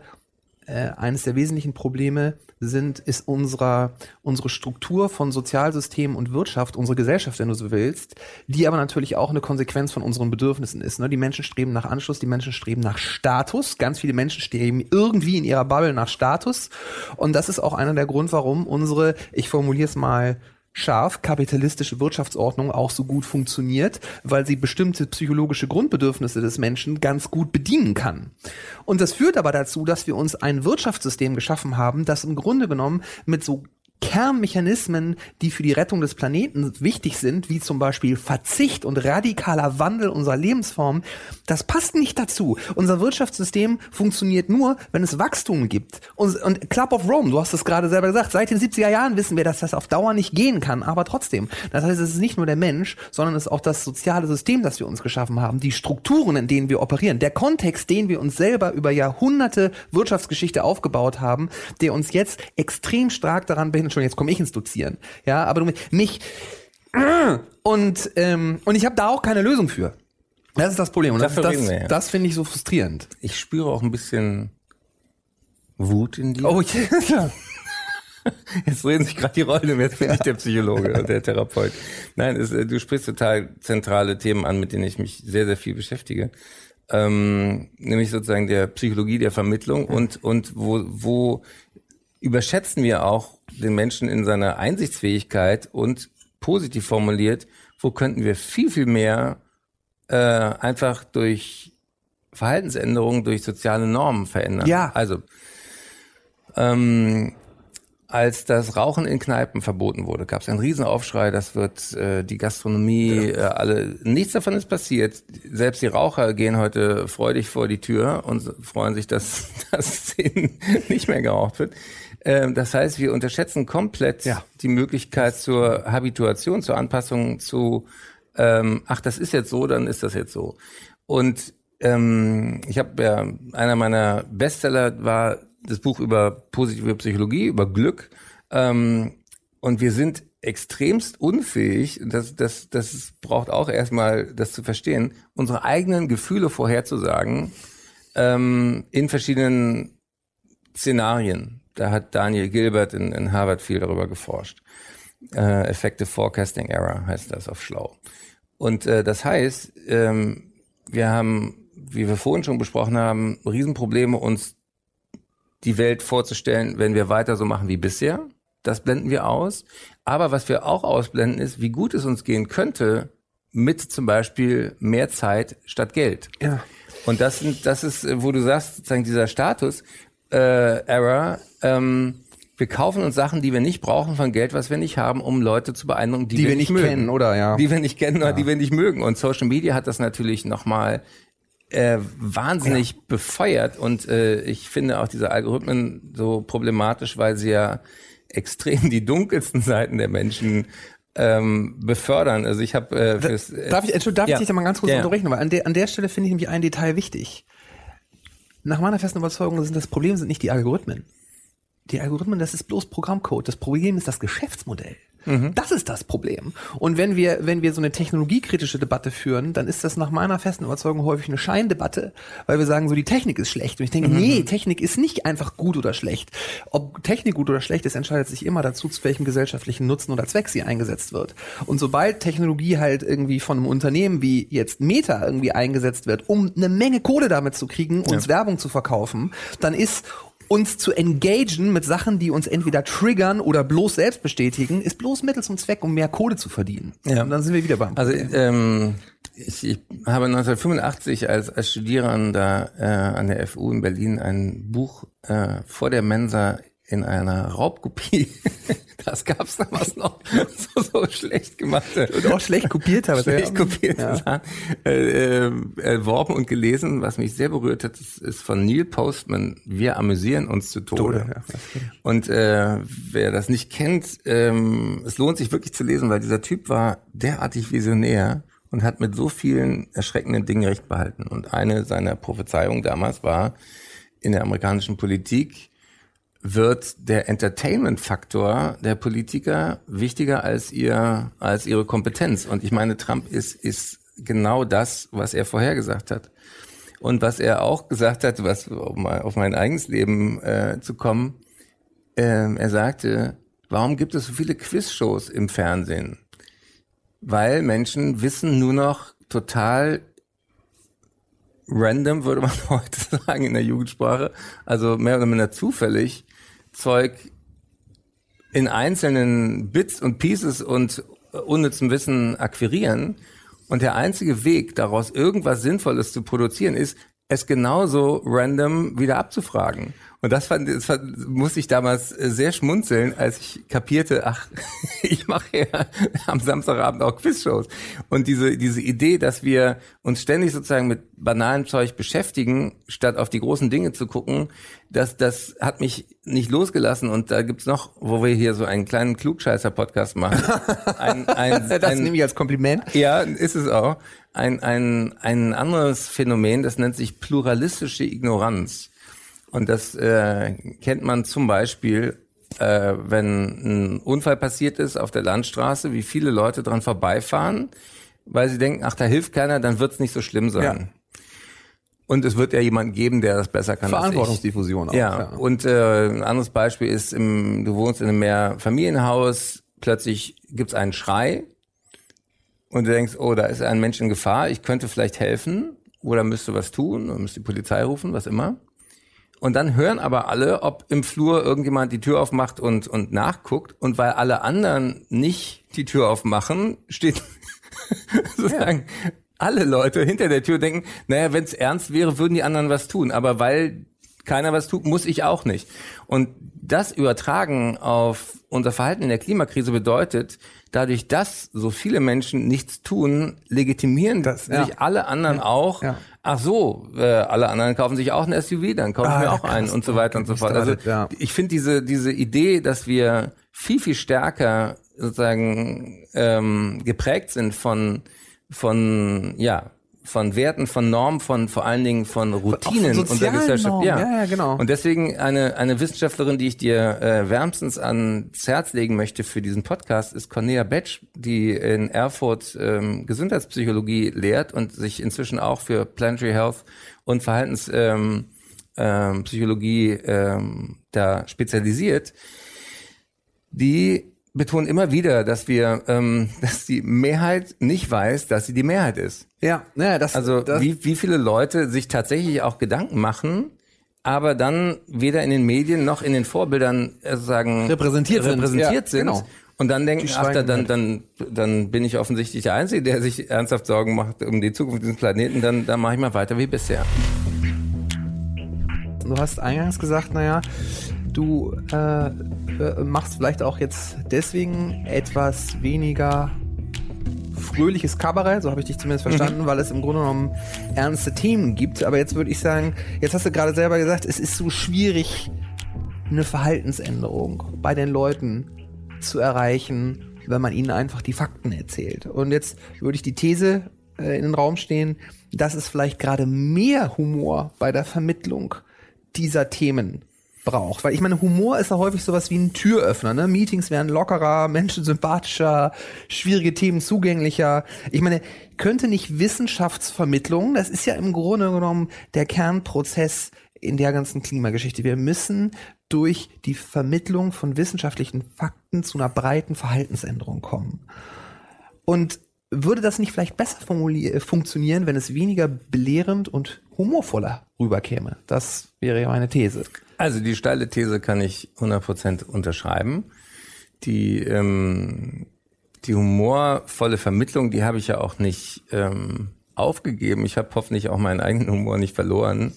äh, eines der wesentlichen Probleme sind, ist unserer, unsere Struktur von Sozialsystem und Wirtschaft, unsere Gesellschaft, wenn du so willst, die aber natürlich auch eine Konsequenz von unseren Bedürfnissen ist. Ne? Die Menschen streben nach Anschluss, die Menschen streben nach Status. Ganz viele Menschen streben irgendwie in ihrer Bubble nach Status. Und das ist auch einer der Grund, warum unsere, ich formuliere es mal scharf kapitalistische Wirtschaftsordnung auch so gut funktioniert, weil sie bestimmte psychologische Grundbedürfnisse des Menschen ganz gut bedienen kann. Und das führt aber dazu, dass wir uns ein Wirtschaftssystem geschaffen haben, das im Grunde genommen mit so Kernmechanismen, die für die Rettung des Planeten wichtig sind, wie zum Beispiel Verzicht und radikaler Wandel unserer Lebensform, das passt nicht dazu. Unser Wirtschaftssystem funktioniert nur, wenn es Wachstum gibt. Und, und Club of Rome, du hast es gerade selber gesagt, seit den 70er Jahren wissen wir, dass das auf Dauer nicht gehen kann, aber trotzdem. Das heißt, es ist nicht nur der Mensch, sondern es ist auch das soziale System, das wir uns geschaffen haben, die Strukturen, in denen wir operieren, der Kontext, den wir uns selber über Jahrhunderte Wirtschaftsgeschichte aufgebaut haben, der uns jetzt extrem stark daran behindert, schon jetzt komme ich ins Dozieren. Ja, aber du mich und ähm, und ich habe da auch keine Lösung für. Das ist das Problem. Und das, das, ja. das finde ich so frustrierend. Ich spüre auch ein bisschen Wut in dir. Oh ja. Jetzt reden sich gerade die Rollen, jetzt bin ich der Psychologe und der Therapeut. Nein, es, du sprichst total zentrale Themen an, mit denen ich mich sehr, sehr viel beschäftige. Ähm, nämlich sozusagen der Psychologie der Vermittlung und, und wo, wo überschätzen wir auch den Menschen in seiner Einsichtsfähigkeit und positiv formuliert, wo könnten wir viel, viel mehr äh, einfach durch Verhaltensänderungen, durch soziale Normen verändern. Ja. Also, ähm, als das Rauchen in Kneipen verboten wurde, gab es einen Riesenaufschrei, das wird äh, die Gastronomie, äh, alle, nichts davon ist passiert. Selbst die Raucher gehen heute freudig vor die Tür und freuen sich, dass das nicht mehr geraucht wird. Ähm, das heißt, wir unterschätzen komplett ja. die Möglichkeit zur Habituation, zur Anpassung zu, ähm, ach, das ist jetzt so, dann ist das jetzt so. Und ähm, ich habe ja, einer meiner Bestseller war das Buch über positive Psychologie, über Glück. Ähm, und wir sind extremst unfähig, das, das, das braucht auch erstmal das zu verstehen, unsere eigenen Gefühle vorherzusagen ähm, in verschiedenen Szenarien. Da hat Daniel Gilbert in, in Harvard viel darüber geforscht. Äh, Effective Forecasting Error heißt das auf schlau. Und äh, das heißt, ähm, wir haben, wie wir vorhin schon besprochen haben, Riesenprobleme, uns die Welt vorzustellen, wenn wir weiter so machen wie bisher. Das blenden wir aus. Aber was wir auch ausblenden, ist, wie gut es uns gehen könnte mit zum Beispiel mehr Zeit statt Geld. Ja. Und das sind, das ist, wo du sagst, sozusagen dieser Status äh, Error. Ähm, wir kaufen uns Sachen, die wir nicht brauchen, von Geld, was wir nicht haben, um Leute zu beeindrucken, die, Die wir, wir nicht mögen. kennen, oder? Ja. Die wir nicht kennen oder die wir nicht mögen. Und Social Media hat das natürlich nochmal äh, wahnsinnig befeuert. Und äh, ich finde auch diese Algorithmen so problematisch, weil sie ja extrem die dunkelsten Seiten der Menschen ähm, befördern. Also ich habe äh, fürs äh, Darf ich, Entschuldigung, darf ja. ich dich da mal ganz kurz Ja, ja. unterbrechen? Weil an der, an der Stelle finde ich nämlich ein Detail wichtig. Nach meiner festen Überzeugung sind das Problem sind nicht die Algorithmen. Die Algorithmen, das ist bloß Programmcode. Das Problem ist das Geschäftsmodell. Mhm. Das ist das Problem. Und wenn wir, wenn wir so eine technologiekritische Debatte führen, dann ist das nach meiner festen Überzeugung häufig eine Scheindebatte, weil wir sagen, so die Technik ist schlecht. Und ich denke, Mhm. nee, Technik ist nicht einfach gut oder schlecht. Ob Technik gut oder schlecht ist, entscheidet sich immer dazu, zu welchem gesellschaftlichen Nutzen oder Zweck sie eingesetzt wird. Und sobald Technologie halt irgendwie von einem Unternehmen wie jetzt Meta irgendwie eingesetzt wird, um eine Menge Kohle damit zu kriegen, uns Werbung zu verkaufen, dann ist uns zu engagen mit Sachen, die uns entweder triggern oder bloß selbst bestätigen, ist bloß Mittel zum Zweck, um mehr Kohle zu verdienen. Ja. Und dann sind wir wieder beim Also ähm, ich, ich habe 1985 als, als Studierender äh, an der FU in Berlin ein Buch äh, vor der Mensa in einer Raubkopie, das gab's damals noch, so, so schlecht gemachte und auch schlecht kopiert habe. schlecht kopierte Ja. Sachen, äh, äh, erworben und gelesen. Was mich sehr berührt hat, ist, ist von Neil Postman, Wir amüsieren uns zu Tode. Tode, ja. Und äh, wer das nicht kennt, ähm, es lohnt sich wirklich zu lesen, weil dieser Typ war derartig visionär und hat mit so vielen erschreckenden Dingen recht behalten. Und eine seiner Prophezeiungen damals war, in der amerikanischen Politik wird der Entertainment-Faktor der Politiker wichtiger als ihr, als ihre Kompetenz. Und ich meine, Trump ist, ist genau das, was er vorhergesagt hat. Und was er auch gesagt hat, was um mal auf mein eigenes Leben äh, zu kommen, ähm, er sagte, warum gibt es so viele Quizshows im Fernsehen? Weil Menschen wissen nur noch total random, würde man heute sagen in der Jugendsprache, also mehr oder minder zufällig Zeug in einzelnen Bits und Pieces und unnützem Wissen akquirieren. Und der einzige Weg, daraus irgendwas Sinnvolles zu produzieren, ist, es genauso random wieder abzufragen. Und das fand, das fand, musste ich damals äh, sehr schmunzeln, als ich kapierte, ach, ich mache ja am Samstagabend auch Quizshows. Und diese, diese Idee, dass wir uns ständig sozusagen mit banalem Zeug beschäftigen, statt auf die großen Dinge zu gucken, das, das hat mich nicht losgelassen. Und da gibt's noch, wo wir hier so einen kleinen Klugscheißer-Podcast machen. Ein, ein, Das ein, nehme ich als Kompliment. ja, ist es auch. Ein, ein, ein anderes Phänomen, das nennt sich pluralistische Ignoranz. Und das äh, kennt man zum Beispiel, äh, wenn ein Unfall passiert ist auf der Landstraße, wie viele Leute dran vorbeifahren, weil sie denken, ach, da hilft keiner, dann wird's nicht so schlimm sein. Ja. Und es wird ja jemanden geben, der das besser kann als ich. Verantwortungsdiffusion auch. Ja, und äh, ein anderes Beispiel ist, im, du wohnst in einem Mehrfamilienhaus, plötzlich gibt's einen Schrei und du denkst, oh, da ist ein Mensch in Gefahr, ich könnte vielleicht helfen oder müsste was tun oder müsste die Polizei rufen, was immer. Und dann hören aber alle, ob im Flur irgendjemand die Tür aufmacht und, und nachguckt. Und weil alle anderen nicht die Tür aufmachen, steht sozusagen alle Leute hinter der Tür denken, naja, wenn es ernst wäre, würden die anderen was tun. Aber weil keiner was tut, muss ich auch nicht. Und das Übertragen auf unser Verhalten in der Klimakrise bedeutet, dadurch, dass so viele Menschen nichts tun, legitimieren Das- sich ja. alle anderen auch. ja. Ach so, äh, alle anderen kaufen sich auch ein SUV, dann kaufe ich Ah, mir ja, auch einen und so weiter und so fort. Also Ja. ich finde diese diese Idee, dass wir viel viel stärker sozusagen ähm, geprägt sind von von ja von Werten, von Normen, von vor allen Dingen von Routinen unserer sozialen Gesellschaft. Normen. Ja, ja, genau. Und deswegen eine eine Wissenschaftlerin, die ich dir äh, wärmstens ans Herz legen möchte für diesen Podcast, ist Cornelia Betsch, die in Erfurt ähm, Gesundheitspsychologie lehrt und sich inzwischen auch für Planetary Health und Verhaltenspsychologie ähm, ähm, ähm, da spezialisiert. Die betone immer wieder, dass wir, ähm, dass die Mehrheit nicht weiß, dass sie die Mehrheit ist. Ja, ja das, Also das, wie, wie viele Leute sich tatsächlich auch Gedanken machen, aber dann weder in den Medien noch in den Vorbildern äh, sagen Repräsentiert sind. repräsentiert Ja, sind. genau. Und dann denken, ach, schweigen dann, halt. dann, dann bin ich offensichtlich der Einzige, der sich ernsthaft Sorgen macht um die Zukunft dieses Planeten, dann, dann mache ich mal weiter wie bisher. Du hast eingangs gesagt, naja, du äh, äh, machst vielleicht auch jetzt deswegen etwas weniger fröhliches Kabarett, so habe ich dich zumindest verstanden, weil es im Grunde genommen ernste Themen gibt. Aber jetzt würde ich sagen, jetzt hast du gerade selber gesagt, es ist so schwierig, eine Verhaltensänderung bei den Leuten zu erreichen, wenn man ihnen einfach die Fakten erzählt. Und jetzt würde ich die These äh, in den Raum stehen, dass es vielleicht gerade mehr Humor bei der Vermittlung dieser Themen braucht. Weil ich meine, Humor ist ja häufig sowas wie ein Türöffner. Ne? Meetings werden lockerer, Menschen sympathischer, schwierige Themen zugänglicher. Ich meine, könnte nicht Wissenschaftsvermittlung, das ist ja im Grunde genommen der Kernprozess in der ganzen Klimageschichte. Wir müssen durch die Vermittlung von wissenschaftlichen Fakten zu einer breiten Verhaltensänderung kommen. Und würde das nicht vielleicht besser äh, funktionieren, wenn es weniger belehrend und humorvoller rüberkäme? Das wäre ja meine These. Also die steile These kann ich 100% unterschreiben. Die, ähm, die humorvolle Vermittlung, die habe ich ja auch nicht ähm, aufgegeben. Ich habe hoffentlich auch meinen eigenen Humor nicht verloren.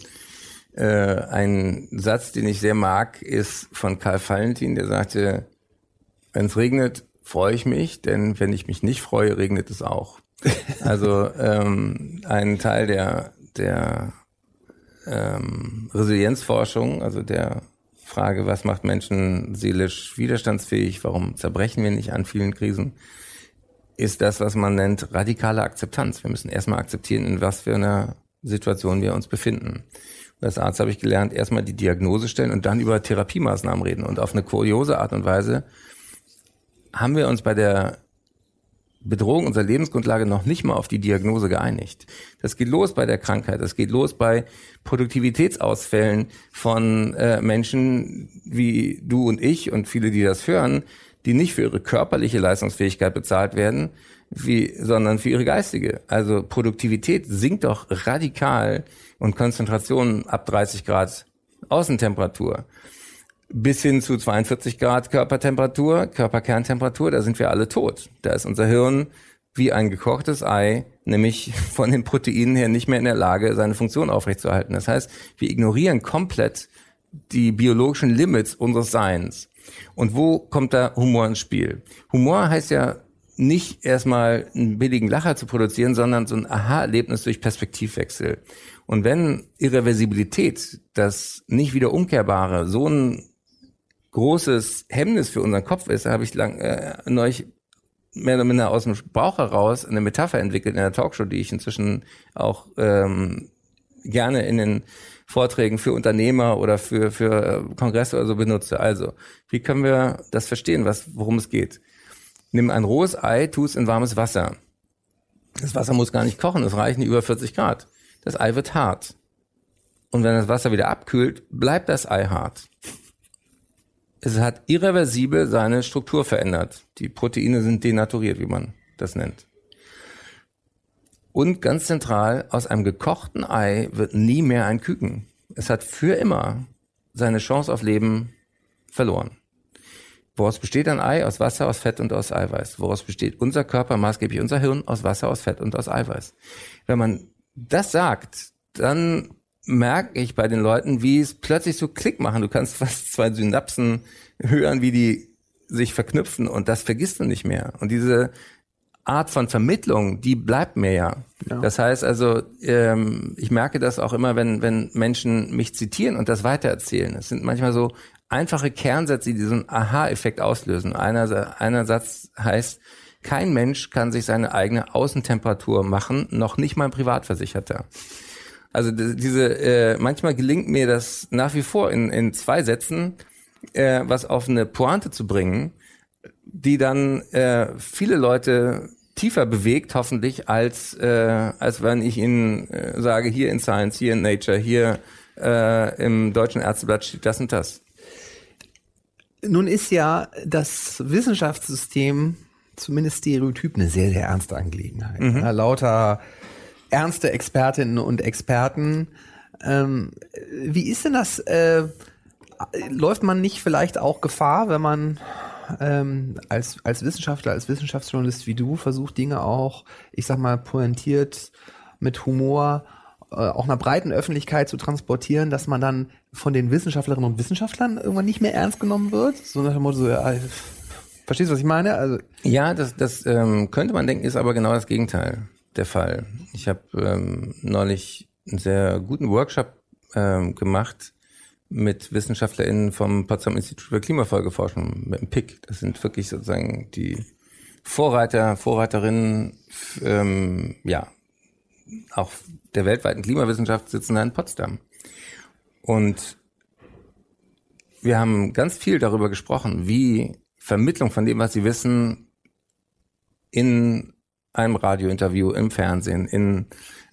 Äh, ein Satz, den ich sehr mag, ist von Karl Valentin, der sagte, wenn es regnet, freue ich mich, denn wenn ich mich nicht freue, regnet es auch. Also ähm, ein Teil der, der ähm, Resilienzforschung, also der Frage, was macht Menschen seelisch widerstandsfähig, warum zerbrechen wir nicht an vielen Krisen, ist das, was man nennt radikale Akzeptanz. Wir müssen erstmal akzeptieren, in was für einer Situation wir uns befinden. Als Arzt habe ich gelernt, erstmal die Diagnose stellen und dann über Therapiemaßnahmen reden. Und auf eine kuriose Art und Weise haben wir uns bei der Bedrohung unserer Lebensgrundlage noch nicht mal auf die Diagnose geeinigt. Das geht los bei der Krankheit, das geht los bei Produktivitätsausfällen von äh, Menschen wie du und ich und viele, die das hören, die nicht für ihre körperliche Leistungsfähigkeit bezahlt werden, wie, sondern für ihre geistige. Also Produktivität sinkt doch radikal und Konzentration ab 30 Grad Außentemperatur bis hin zu 42 Grad Körpertemperatur, Körperkerntemperatur, da sind wir alle tot. Da ist unser Hirn wie ein gekochtes Ei, nämlich von den Proteinen her nicht mehr in der Lage, seine Funktion aufrechtzuerhalten. Das heißt, wir ignorieren komplett die biologischen Limits unseres Seins. Und wo kommt da Humor ins Spiel? Humor heißt ja nicht erstmal einen billigen Lacher zu produzieren, sondern so ein Aha-Erlebnis durch Perspektivwechsel. Und wenn Irreversibilität, das nicht wieder umkehrbare, so ein großes Hemmnis für unseren Kopf ist, habe ich lang, äh, neulich mehr oder minder aus dem Bauch heraus eine Metapher entwickelt in der Talkshow, die ich inzwischen auch ähm, gerne in den Vorträgen für Unternehmer oder für, für Kongresse oder so benutze. Also, wie können wir das verstehen, was, worum es geht? Nimm ein rohes Ei, tu es in warmes Wasser. Das Wasser muss gar nicht kochen, es reichen über 40 Grad. Das Ei wird hart. Und wenn das Wasser wieder abkühlt, bleibt das Ei hart. Es hat irreversibel seine Struktur verändert. Die Proteine sind denaturiert, wie man das nennt. Und ganz zentral, aus einem gekochten Ei wird nie mehr ein Küken. Es hat für immer seine Chance auf Leben verloren. Woraus besteht ein Ei? Aus Wasser, aus Fett und aus Eiweiß. Woraus besteht unser Körper, maßgeblich unser Hirn? Aus Wasser, aus Fett und aus Eiweiß. Wenn man das sagt, dann merke ich bei den Leuten, wie es plötzlich so Klick machen. Du kannst fast zwei Synapsen hören, wie die sich verknüpfen und das vergisst du nicht mehr. Und diese Art von Vermittlung, die bleibt mir ja. Ja. Das heißt also, ähm, ich merke das auch immer, wenn, wenn Menschen mich zitieren und das weitererzählen. Es sind manchmal so einfache Kernsätze, die diesen Aha-Effekt auslösen. Einer, einer Satz heißt, kein Mensch kann sich seine eigene Außentemperatur machen, noch nicht mal ein Privatversicherter. Also diese, äh, manchmal gelingt mir das nach wie vor in, in zwei Sätzen, äh, was auf eine Pointe zu bringen, die dann äh, viele Leute tiefer bewegt, hoffentlich, als, äh, als wenn ich ihnen äh, sage, hier in Science, hier in Nature, hier äh, im Deutschen Ärzteblatt steht das und das. Nun ist ja das Wissenschaftssystem zumindest Stereotyp eine sehr, sehr ernste Angelegenheit. Mhm. Ja, lauter ernste Expertinnen und Experten. Ähm, wie ist denn das? Äh, läuft man nicht vielleicht auch Gefahr, wenn man ähm, als, als Wissenschaftler, als Wissenschaftsjournalist wie du versucht, Dinge auch, ich sag mal, pointiert mit Humor äh, auch einer breiten Öffentlichkeit zu transportieren, dass man dann von den Wissenschaftlerinnen und Wissenschaftlern irgendwann nicht mehr ernst genommen wird? So nach dem Motto, so, ja, verstehst du, was ich meine? Also ja, das, das ähm, könnte man denken, ist aber genau das Gegenteil der Fall. Ich habe ähm, neulich einen sehr guten Workshop ähm, gemacht mit WissenschaftlerInnen vom Potsdam Institut für Klimafolgeforschung, mit dem PIC. Das sind wirklich sozusagen die Vorreiter, Vorreiterinnen, ähm, ja, auch der weltweiten Klimawissenschaft sitzen da in Potsdam. Und wir haben ganz viel darüber gesprochen, wie Vermittlung von dem, was sie wissen, in einem Radiointerview, im Fernsehen, in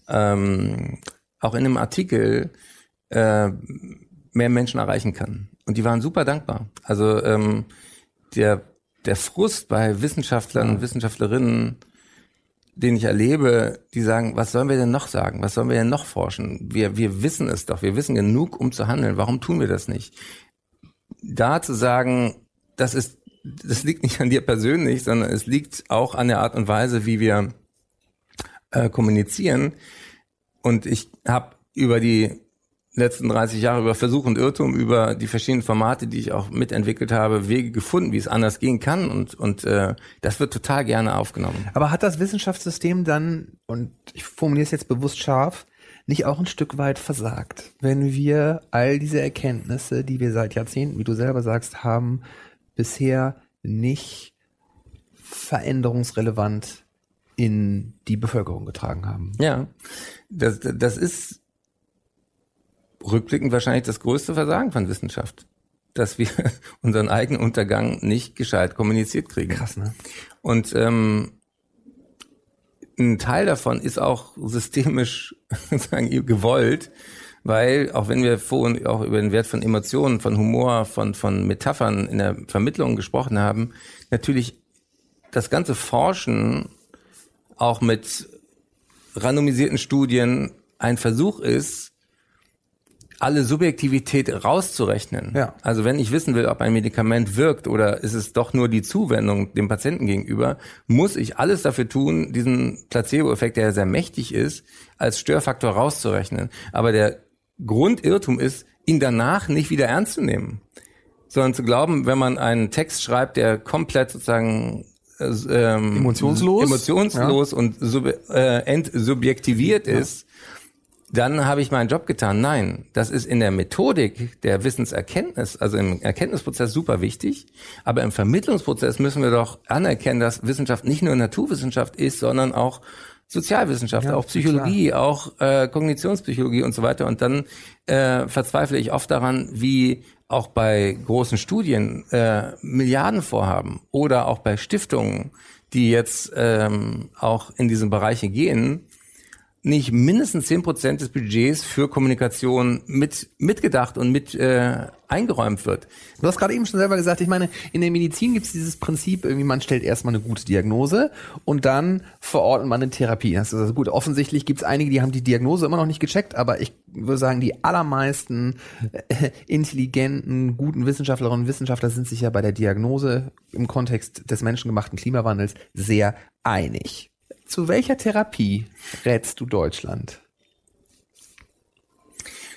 ähm, auch in einem Artikel äh, mehr Menschen erreichen kann. Und die waren super dankbar. Also ähm, der der Frust bei Wissenschaftlern und Wissenschaftlerinnen den ich erlebe, die sagen, was sollen wir denn noch sagen? Was sollen wir denn noch forschen? Wir, wir wissen es doch. Wir wissen genug, um zu handeln. Warum tun wir das nicht? Da zu sagen, das ist, das liegt nicht an dir persönlich, sondern es liegt auch an der Art und Weise, wie wir äh, kommunizieren. Und ich habe über die letzten 30 Jahre über Versuch und Irrtum, über die verschiedenen Formate, die ich auch mitentwickelt habe, Wege gefunden, wie es anders gehen kann und, und äh, das wird total gerne aufgenommen. Aber hat das Wissenschaftssystem dann, und ich formuliere es jetzt bewusst scharf, nicht auch ein Stück weit versagt, wenn wir all diese Erkenntnisse, die wir seit Jahrzehnten, wie du selber sagst, haben, bisher nicht veränderungsrelevant in die Bevölkerung getragen haben? Ja, das, das ist rückblickend wahrscheinlich das größte Versagen von Wissenschaft, dass wir unseren eigenen Untergang nicht gescheit kommuniziert kriegen. Krass, ne? Und ähm, ein Teil davon ist auch systemisch sozusagen gewollt, weil auch wenn wir vorhin auch über den Wert von Emotionen, von Humor, von, von Metaphern in der Vermittlung gesprochen haben, natürlich das ganze Forschen auch mit randomisierten Studien ein Versuch ist, alle Subjektivität rauszurechnen. Ja. Also wenn ich wissen will, ob ein Medikament wirkt oder ist es doch nur die Zuwendung dem Patienten gegenüber, muss ich alles dafür tun, diesen Placebo-Effekt, der ja sehr mächtig ist, als Störfaktor rauszurechnen. Aber der Grundirrtum ist, ihn danach nicht wieder ernst zu nehmen, sondern zu glauben, wenn man einen Text schreibt, der komplett sozusagen äh, ähm, emotionslos, emotionslos ja. und sub, äh, entsubjektiviert ja. ist, dann habe ich meinen Job getan. Nein, das ist in der Methodik der Wissenserkenntnis, also im Erkenntnisprozess super wichtig. Aber im Vermittlungsprozess müssen wir doch anerkennen, dass Wissenschaft nicht nur Naturwissenschaft ist, sondern auch Sozialwissenschaft, ja, auch Psychologie, klar. auch äh, Kognitionspsychologie und so weiter. Und dann äh, verzweifle ich oft daran, wie auch bei großen Studien äh, Milliardenvorhaben oder auch bei Stiftungen, die jetzt ähm, auch in diese Bereiche gehen, nicht mindestens zehn Prozent des Budgets für Kommunikation mit mitgedacht und mit äh, eingeräumt wird. Du hast gerade eben schon selber gesagt, ich meine, in der Medizin gibt es dieses Prinzip, irgendwie man stellt erstmal eine gute Diagnose und dann verordnet man eine Therapie. Das ist also gut. Offensichtlich gibt es einige, die haben die Diagnose immer noch nicht gecheckt, aber ich würde sagen, die allermeisten äh, intelligenten, guten Wissenschaftlerinnen und Wissenschaftler sind sich ja bei der Diagnose im Kontext des menschengemachten Klimawandels sehr einig. Zu welcher Therapie rätst du Deutschland?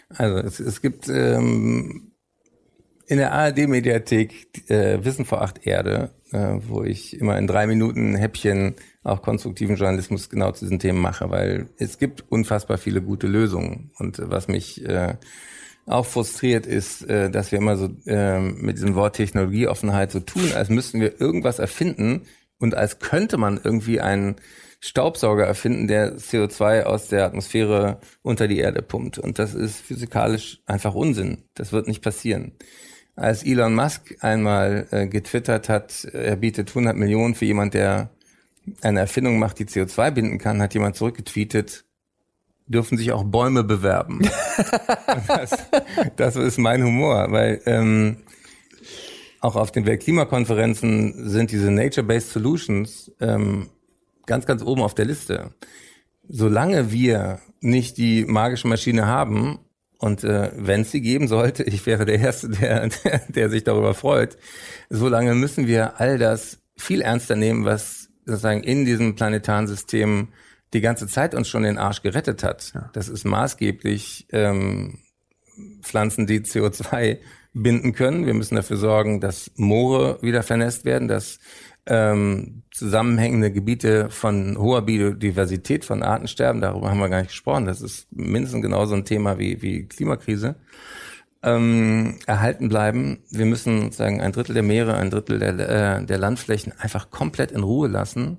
Also es, es gibt ähm, in der ARD-Mediathek äh, Wissen vor acht Erde, äh, wo ich immer in drei Minuten Häppchen auch konstruktiven Journalismus genau zu diesen Themen mache, weil es gibt unfassbar viele gute Lösungen. Und was mich äh, auch frustriert ist, äh, dass wir immer so äh, mit diesem Wort Technologieoffenheit so tun, als müssten wir irgendwas erfinden und als könnte man irgendwie einen Staubsauger erfinden, der CO2 aus der Atmosphäre unter die Erde pumpt. Und das ist physikalisch einfach Unsinn. Das wird nicht passieren. Als Elon Musk einmal äh, getwittert hat, er bietet 100 Millionen für jemand, der eine Erfindung macht, die CO2 binden kann, hat jemand zurückgetweetet, dürfen sich auch Bäume bewerben. das, das ist mein Humor, weil ähm, auch auf den Weltklimakonferenzen sind diese Nature-Based Solutions ähm, ganz, ganz oben auf der Liste. Solange wir nicht die magische Maschine haben, und äh, wenn es sie geben sollte, ich wäre der Erste, der, der, der sich darüber freut, solange müssen wir all das viel ernster nehmen, was sozusagen in diesem planetaren System die ganze Zeit uns schon den Arsch gerettet hat. Ja. Das ist maßgeblich ähm, Pflanzen, die CO2 binden können. Wir müssen dafür sorgen, dass Moore wieder vernässt werden, dass ähm, zusammenhängende Gebiete von hoher Biodiversität, von Artensterben, darüber haben wir gar nicht gesprochen. Das ist mindestens genauso ein Thema wie, wie Klimakrise. Ähm, erhalten bleiben. Wir müssen sagen ein Drittel der Meere, ein Drittel der, äh, der Landflächen einfach komplett in Ruhe lassen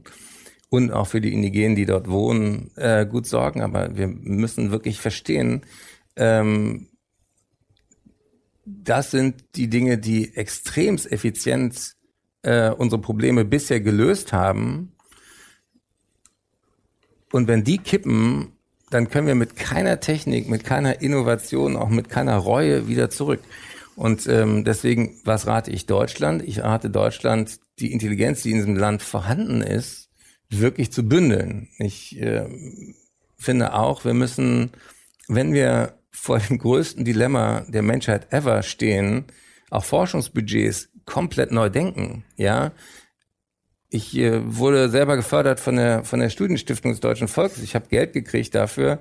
und auch für die Indigenen, die dort wohnen, äh, gut sorgen. Aber wir müssen wirklich verstehen, ähm, das sind die Dinge, die extremst effizient äh, unsere Probleme bisher gelöst haben. Und wenn die kippen, dann können wir mit keiner Technik, mit keiner Innovation, auch mit keiner Reue wieder zurück. Und ähm, deswegen, was rate ich Deutschland? Ich rate Deutschland, die Intelligenz, die in diesem Land vorhanden ist, wirklich zu bündeln. Ich äh, finde auch, wir müssen, wenn wir vor dem größten Dilemma der Menschheit ever stehen, auch Forschungsbudgets komplett neu denken. Ja, ich äh, wurde selber gefördert von der von der Studienstiftung des Deutschen Volkes. Ich habe Geld gekriegt dafür.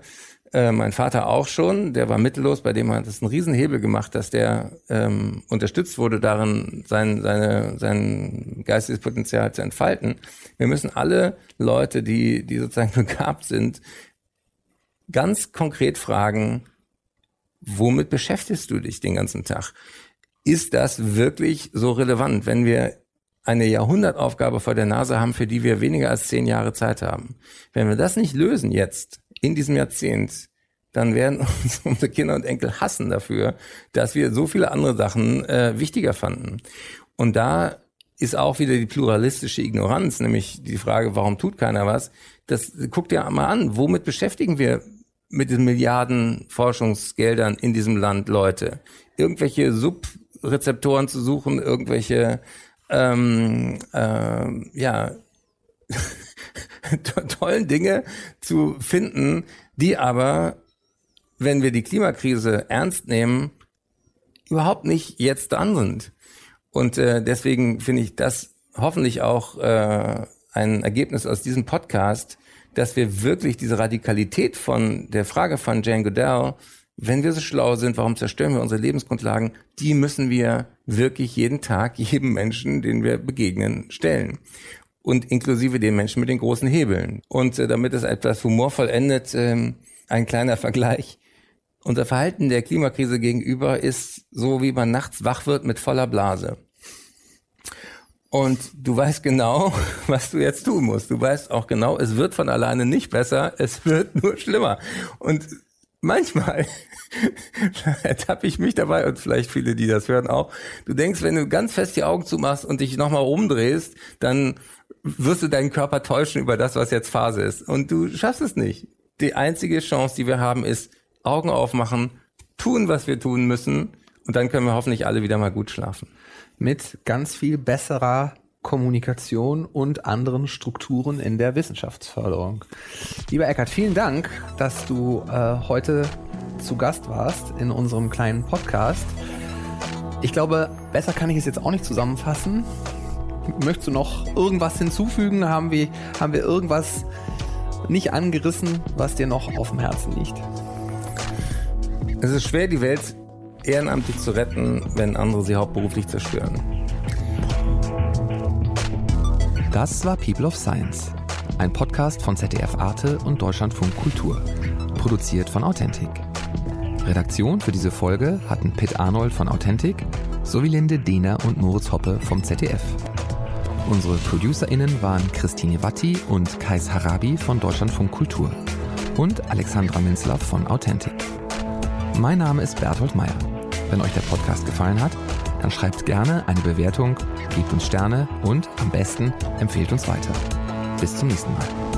Äh, mein Vater auch schon. Der war mittellos, bei dem hat es einen Riesenhebel gemacht, dass der ähm, unterstützt wurde, darin sein seine sein geistiges Potenzial zu entfalten. Wir müssen alle Leute, die die sozusagen begabt sind, ganz konkret fragen: Womit beschäftigst du dich den ganzen Tag? Ist das wirklich so relevant, wenn wir eine Jahrhundertaufgabe vor der Nase haben, für die wir weniger als zehn Jahre Zeit haben. Wenn wir das nicht lösen jetzt, in diesem Jahrzehnt, dann werden uns unsere Kinder und Enkel hassen dafür, dass wir so viele andere Sachen äh, wichtiger fanden. Und da ist auch wieder die pluralistische Ignoranz, nämlich die Frage, warum tut keiner was? Das guckt ja mal an, womit beschäftigen wir mit den Milliarden Forschungsgeldern in diesem Land Leute? Irgendwelche Sub Rezeptoren zu suchen, irgendwelche ähm, äh, ja tollen Dinge zu finden, die aber, wenn wir die Klimakrise ernst nehmen, überhaupt nicht jetzt dran sind. Und äh, deswegen finde ich das hoffentlich auch äh, ein Ergebnis aus diesem Podcast, dass wir wirklich diese Radikalität von der Frage von Jane Goodell wenn wir so schlau sind, warum zerstören wir unsere Lebensgrundlagen? Die müssen wir wirklich jeden Tag jedem Menschen, den wir begegnen, stellen. Und inklusive den Menschen mit den großen Hebeln. Und äh, damit es etwas humorvoll endet, äh, ein kleiner Vergleich. Unser Verhalten der Klimakrise gegenüber ist so, wie man nachts wach wird mit voller Blase. Und du weißt genau, was du jetzt tun musst. Du weißt auch genau, es wird von alleine nicht besser, es wird nur schlimmer. Und manchmal ertappe ich mich dabei und vielleicht viele, die das hören auch. Du denkst, wenn du ganz fest die Augen zumachst und dich nochmal rumdrehst, dann wirst du deinen Körper täuschen über das, was jetzt Phase ist. Und du schaffst es nicht. Die einzige Chance, die wir haben, ist Augen aufmachen, tun, was wir tun müssen und dann können wir hoffentlich alle wieder mal gut schlafen. Mit ganz viel besserer Kommunikation und anderen Strukturen in der Wissenschaftsförderung. Lieber Eckert, vielen Dank, dass du äh, heute zu Gast warst in unserem kleinen Podcast. Ich glaube, besser kann ich es jetzt auch nicht zusammenfassen. Möchtest du noch irgendwas hinzufügen? Haben wir, haben wir irgendwas nicht angerissen, was dir noch auf dem Herzen liegt? Es ist schwer, die Welt ehrenamtlich zu retten, wenn andere sie hauptberuflich zerstören. Das war People of Science, ein Podcast von ZDF Arte und Deutschlandfunk Kultur, produziert von Authentic. Redaktion für diese Folge hatten Pitt Arnold von Authentic sowie Linde Dehner und Moritz Hoppe vom ZDF. Unsere ProducerInnen waren Christine Watti und Kais Harabi von Deutschlandfunk Kultur und Alexandra Minzlaff von Authentic. Mein Name ist Berthold Meyer. Wenn euch der Podcast gefallen hat, dann schreibt gerne eine Bewertung, gebt uns Sterne und am besten empfehlt uns weiter. Bis zum nächsten Mal.